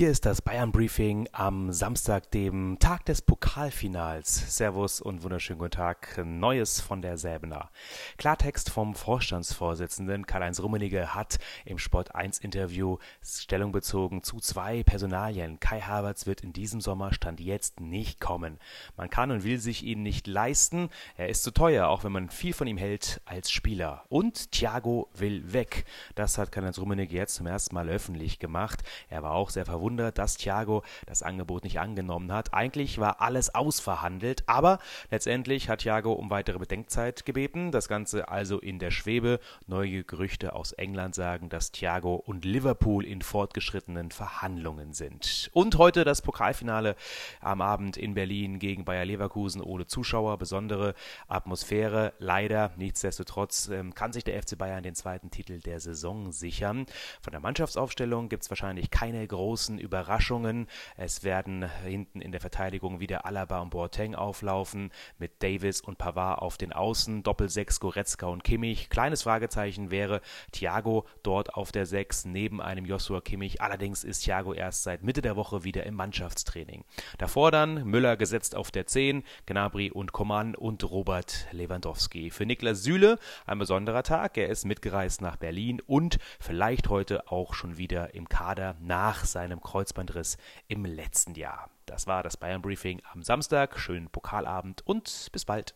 Hier ist das Bayern Briefing am Samstag, dem Tag des Pokalfinals. Servus und wunderschönen guten Tag. Neues von der Säbener. Klartext vom Vorstandsvorsitzenden Karl-Heinz Rummenigge hat im Sport 1 Interview Stellung bezogen zu zwei Personalien. Kai Havertz wird in diesem Sommer Stand jetzt nicht kommen. Man kann und will sich ihn nicht leisten. Er ist zu teuer, auch wenn man viel von ihm hält als Spieler. Und Thiago will weg. Das hat Karl-Heinz Rummenigge jetzt zum ersten Mal öffentlich gemacht. Er war auch sehr verwundert verwundert, dass Thiago das Angebot nicht angenommen hat. Eigentlich war alles ausverhandelt, aber letztendlich hat Thiago um weitere Bedenkzeit gebeten. Das Ganze also in der Schwebe. Neue Gerüchte aus England sagen, dass Thiago und Liverpool in fortgeschrittenen Verhandlungen sind. Und heute das Pokalfinale am Abend in Berlin gegen Bayer Leverkusen ohne Zuschauer. Besondere Atmosphäre. Leider, nichtsdestotrotz, ähm, kann sich der FC Bayern den zweiten Titel der Saison sichern. Von der Mannschaftsaufstellung gibt es wahrscheinlich keine großen Überraschungen. Es werden hinten in der Verteidigung wieder Alaba und Boateng auflaufen, mit Davis und Pavard auf den Außen, Doppel-6 Goretzka und Kimmich. Kleines Fragezeichen wäre Thiago dort auf der 6 neben einem Joshua Kimmich. Allerdings ist Thiago erst seit Mitte der Woche wieder im Mannschaftstraining. Davor dann Müller gesetzt auf der 10, Gnabry und Coman und Robert Lewandowski. Für Niklas Süle ein besonderer Tag. Er ist mitgereist nach Berlin und vielleicht heute auch schon wieder im Kader nach seinem einem Kreuzbandriss im letzten Jahr. Das war das Bayern Briefing am Samstag. Schönen Pokalabend und bis bald.